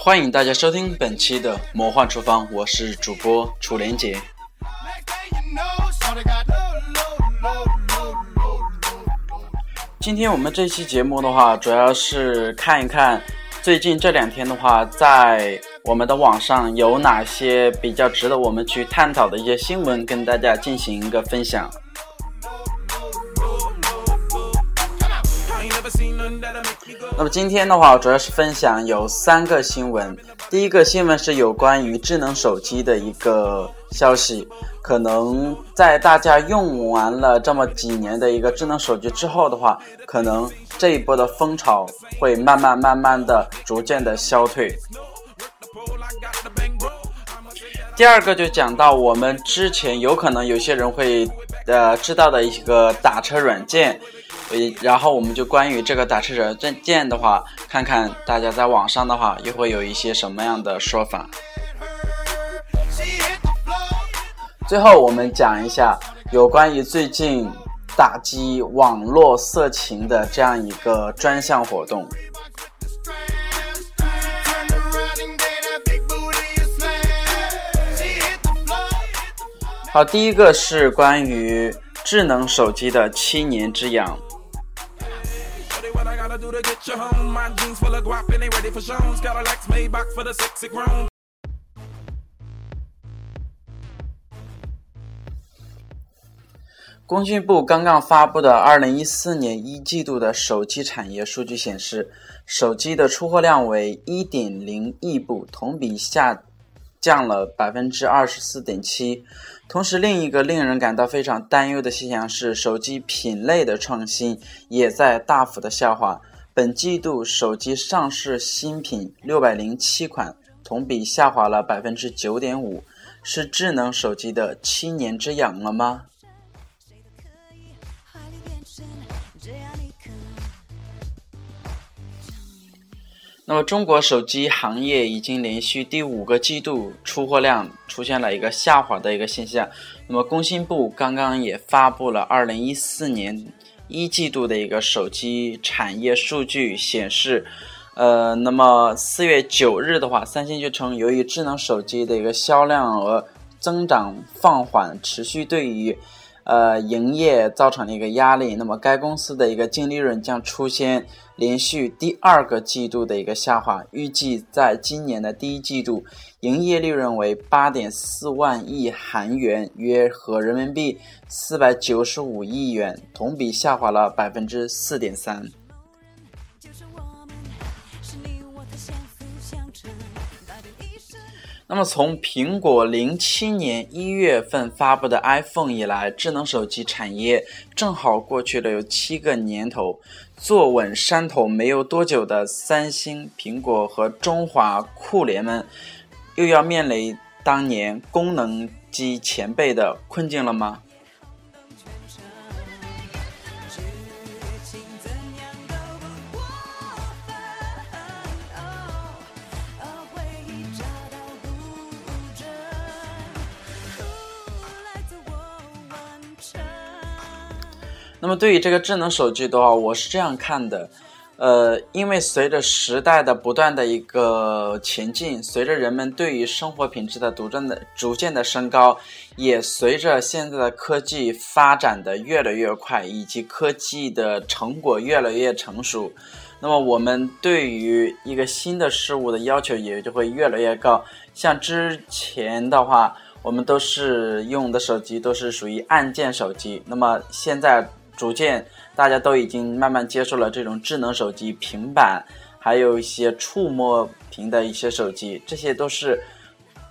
欢迎大家收听本期的魔幻厨房，我是主播楚连杰。今天我们这期节目的话，主要是看一看最近这两天的话，在我们的网上有哪些比较值得我们去探讨的一些新闻，跟大家进行一个分享。那么今天的话，主要是分享有三个新闻。第一个新闻是有关于智能手机的一个消息，可能在大家用完了这么几年的一个智能手机之后的话，可能这一波的风潮会慢慢慢慢的逐渐的消退。第二个就讲到我们之前有可能有些人会呃知道的一个打车软件。呃然后我们就关于这个打车软件的话，看看大家在网上的话又会有一些什么样的说法。最后我们讲一下有关于最近打击网络色情的这样一个专项活动。好，第一个是关于智能手机的七年之痒。工信部刚刚发布的二零一四年一季度的手机产业数据显示，手机的出货量为一点零亿部，同比下降了百分之二十四点七。同时，另一个令人感到非常担忧的现象是，手机品类的创新也在大幅的下滑。本季度手机上市新品六百零七款，同比下滑了百分之九点五，是智能手机的七年之痒了吗？那么，中国手机行业已经连续第五个季度出货量出现了一个下滑的一个现象。那么，工信部刚刚也发布了二零一四年。一季度的一个手机产业数据显示，呃，那么四月九日的话，三星就称，由于智能手机的一个销量额增长放缓，持续对于呃营业造成了一个压力，那么该公司的一个净利润将出现。连续第二个季度的一个下滑，预计在今年的第一季度，营业利润为八点四万亿韩元，约合人民币四百九十五亿元，同比下滑了百分之四点三。那么，从苹果零七年一月份发布的 iPhone 以来，智能手机产业正好过去了有七个年头。坐稳山头没有多久的三星、苹果和中华酷联们，又要面临当年功能机前辈的困境了吗？那么对于这个智能手机的话，我是这样看的，呃，因为随着时代的不断的一个前进，随着人们对于生活品质的独占的逐渐的升高，也随着现在的科技发展的越来越快，以及科技的成果越来越成熟，那么我们对于一个新的事物的要求也就会越来越高。像之前的话，我们都是用的手机都是属于按键手机，那么现在。逐渐，大家都已经慢慢接受了这种智能手机、平板，还有一些触摸屏的一些手机，这些都是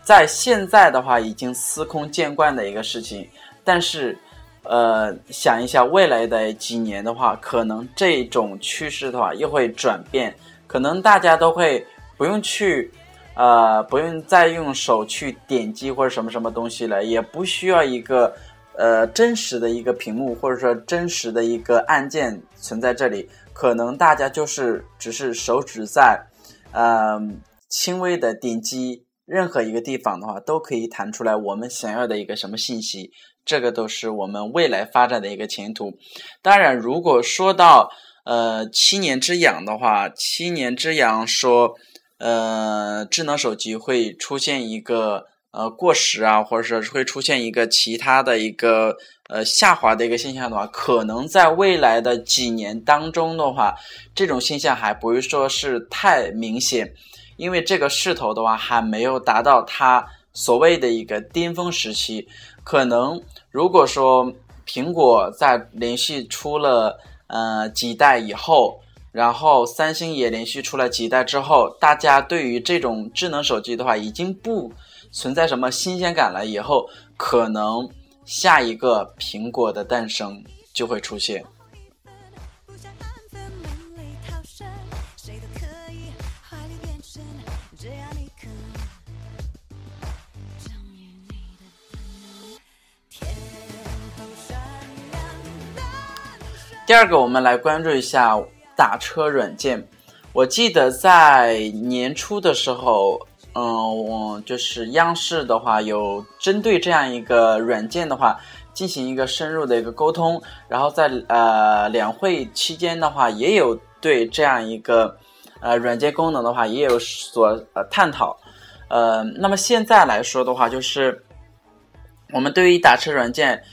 在现在的话已经司空见惯的一个事情。但是，呃，想一下未来的几年的话，可能这种趋势的话又会转变，可能大家都会不用去，呃，不用再用手去点击或者什么什么东西了，也不需要一个。呃真实的一个屏幕，或者说真实的一个按键存在这里，可能大家就是只是手指在，呃，轻微的点击任何一个地方的话，都可以弹出来我们想要的一个什么信息。这个都是我们未来发展的一个前途。当然，如果说到呃七年之痒的话，七年之痒说，呃，智能手机会出现一个呃过时啊，或者是会出现一个其他的一个呃下滑的一个现象的话，可能在未来的几年当中的话，这种现象还不会说是太明显，因为这个势头的话还没有达到它所谓的一个巅峰时期，可能。如果说苹果在连续出了呃几代以后，然后三星也连续出了几代之后，大家对于这种智能手机的话，已经不存在什么新鲜感了。以后可能下一个苹果的诞生就会出现。第二个，我们来关注一下打车软件。我记得在年初的时候，嗯，我就是央视的话有针对这样一个软件的话进行一个深入的一个沟通，然后在呃两会期间的话也有对这样一个呃软件功能的话也有所呃探讨。呃，那么现在来说的话，就是我们对于打车软件。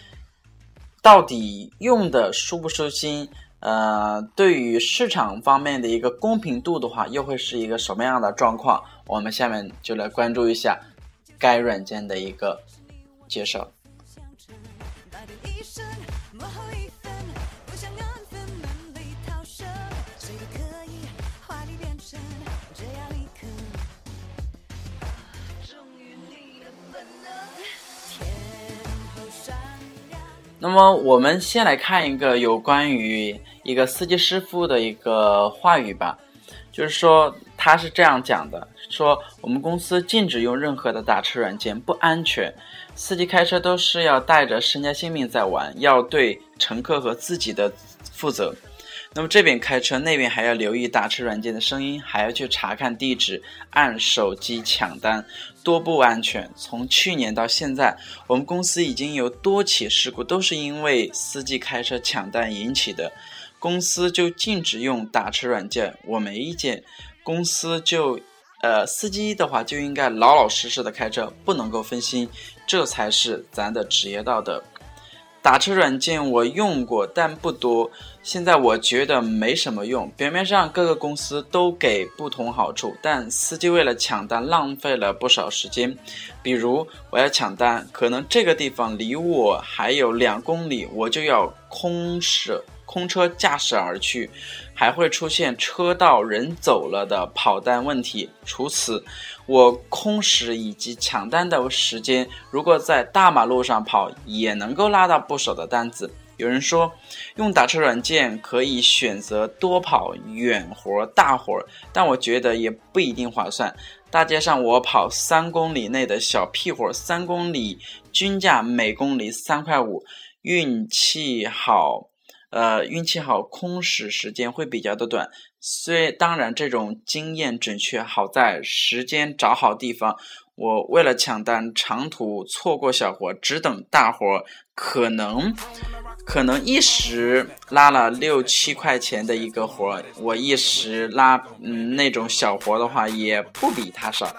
到底用的舒不舒心？呃，对于市场方面的一个公平度的话，又会是一个什么样的状况？我们下面就来关注一下该软件的一个介绍。那么我们先来看一个有关于一个司机师傅的一个话语吧，就是说他是这样讲的：说我们公司禁止用任何的打车软件，不安全。司机开车都是要带着身家性命在玩，要对乘客和自己的负责。那么这边开车，那边还要留意打车软件的声音，还要去查看地址，按手机抢单，多不安全。从去年到现在，我们公司已经有多起事故，都是因为司机开车抢单引起的。公司就禁止用打车软件，我没意见。公司就，呃，司机的话就应该老老实实的开车，不能够分心，这才是咱的职业道德。打车软件我用过，但不多。现在我觉得没什么用。表面上各个公司都给不同好处，但司机为了抢单浪费了不少时间。比如我要抢单，可能这个地方离我还有两公里，我就要空驶空车驾驶而去，还会出现车到人走了的跑单问题。除此，我空驶以及抢单的时间，如果在大马路上跑，也能够拉到不少的单子。有人说，用打车软件可以选择多跑远活、大活，但我觉得也不一定划算。大街上我跑三公里内的小屁活，三公里均价每公里三块五，运气好，呃，运气好，空驶时间会比较的短。虽当然这种经验准确，好在时间找好地方。我为了抢单，长途错过小活，只等大活，可能。可能一时拉了六七块钱的一个活，我一时拉嗯那种小活的话，也不比他少。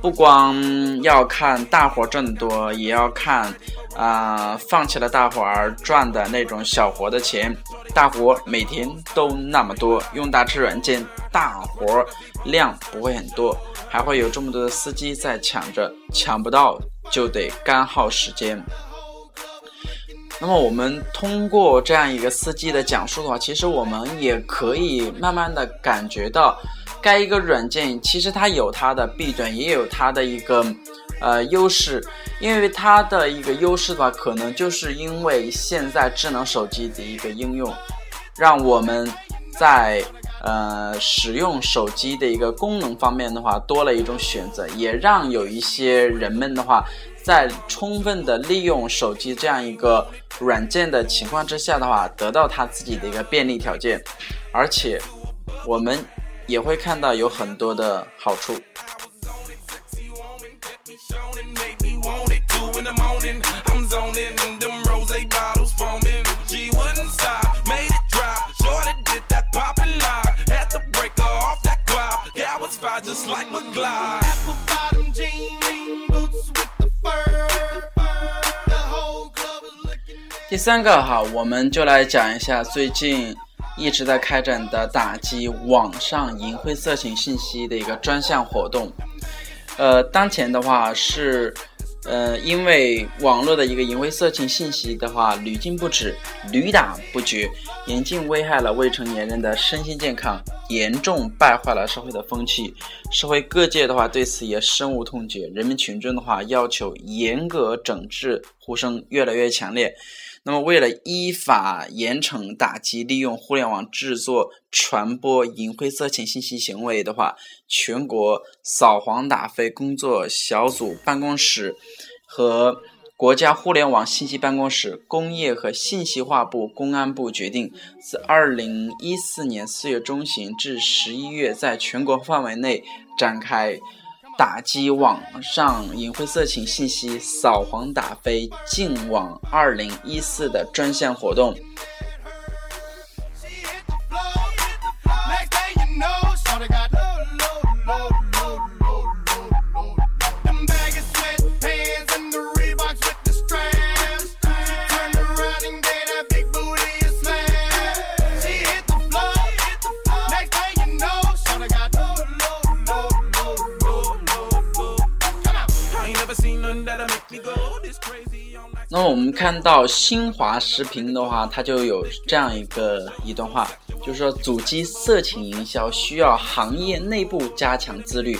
不光要看大活挣得多，也要看啊放弃了大活而赚的那种小活的钱。大活每天都那么多，用打车软件，大活量不会很多，还会有这么多的司机在抢着，抢不到就得干耗时间。那么我们通过这样一个司机的讲述的话，其实我们也可以慢慢的感觉到，该一个软件其实它有它的弊端，也有它的一个呃优势。因为它的一个优势的话，可能就是因为现在智能手机的一个应用，让我们在呃使用手机的一个功能方面的话多了一种选择，也让有一些人们的话。在充分的利用手机这样一个软件的情况之下的话，得到他自己的一个便利条件，而且我们也会看到有很多的好处。第三个哈，我们就来讲一下最近一直在开展的打击网上淫秽色情信息的一个专项活动。呃，当前的话是，呃，因为网络的一个淫秽色情信息的话屡禁不止、屡打不绝，严重危害了未成年人的身心健康，严重败坏了社会的风气。社会各界的话对此也深恶痛绝，人民群众的话要求严格整治呼声越来越强烈。那么，为了依法严惩打击利用互联网制作、传播淫秽色情信息行为的话，全国扫黄打非工作小组办公室和国家互联网信息办公室、工业和信息化部、公安部决定，自二零一四年四月中旬至十一月，在全国范围内展开。打击网上淫秽色情信息，扫黄打非，净网二零一四的专项活动。那么我们看到新华时评的话，它就有这样一个一段话，就是说，阻击色情营销需要行业内部加强自律，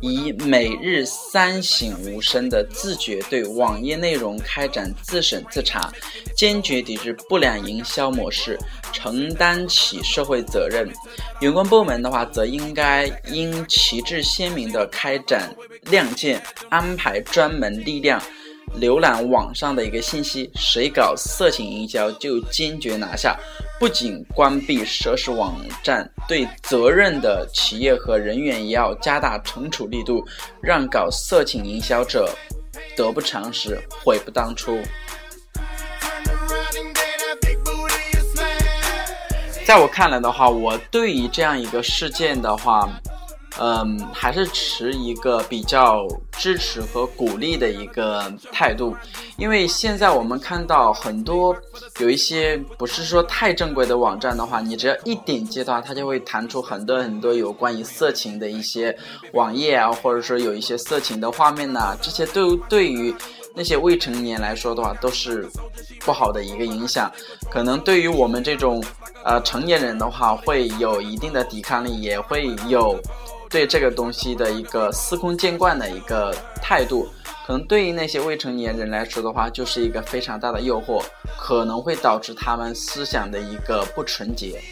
以每日三省吾身的自觉对网页内容开展自审自查，坚决抵制不良营销模式，承担起社会责任。有关部门的话，则应该应旗帜鲜明地开展亮剑，安排专门力量。浏览网上的一个信息，谁搞色情营销就坚决拿下。不仅关闭涉事网站，对责任的企业和人员也要加大惩处力度，让搞色情营销者得不偿失，悔不当初。在我看来的话，我对于这样一个事件的话。嗯，还是持一个比较支持和鼓励的一个态度，因为现在我们看到很多有一些不是说太正规的网站的话，你只要一点击的话，它就会弹出很多很多有关于色情的一些网页啊，或者说有一些色情的画面呐，这些都对于那些未成年来说的话，都是不好的一个影响。可能对于我们这种呃成年人的话，会有一定的抵抗力，也会有。对这个东西的一个司空见惯的一个态度，可能对于那些未成年人来说的话，就是一个非常大的诱惑，可能会导致他们思想的一个不纯洁。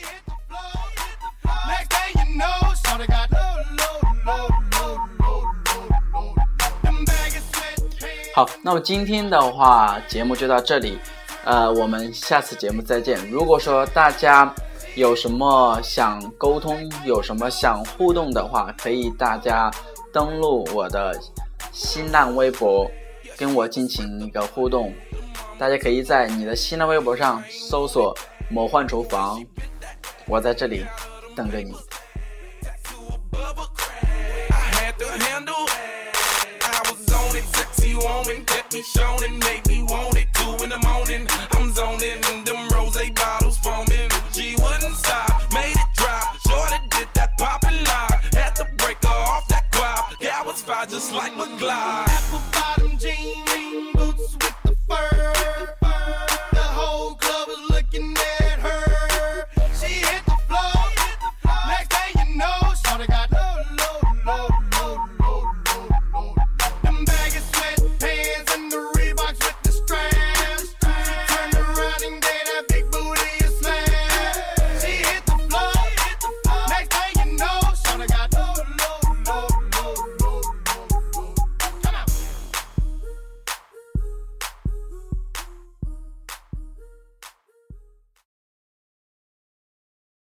好，那么今天的话节目就到这里，呃，我们下次节目再见。如果说大家。有什么想沟通，有什么想互动的话，可以大家登录我的新浪微博，跟我进行一个互动。大家可以在你的新浪微博上搜索“魔幻厨房”，我在这里等着你。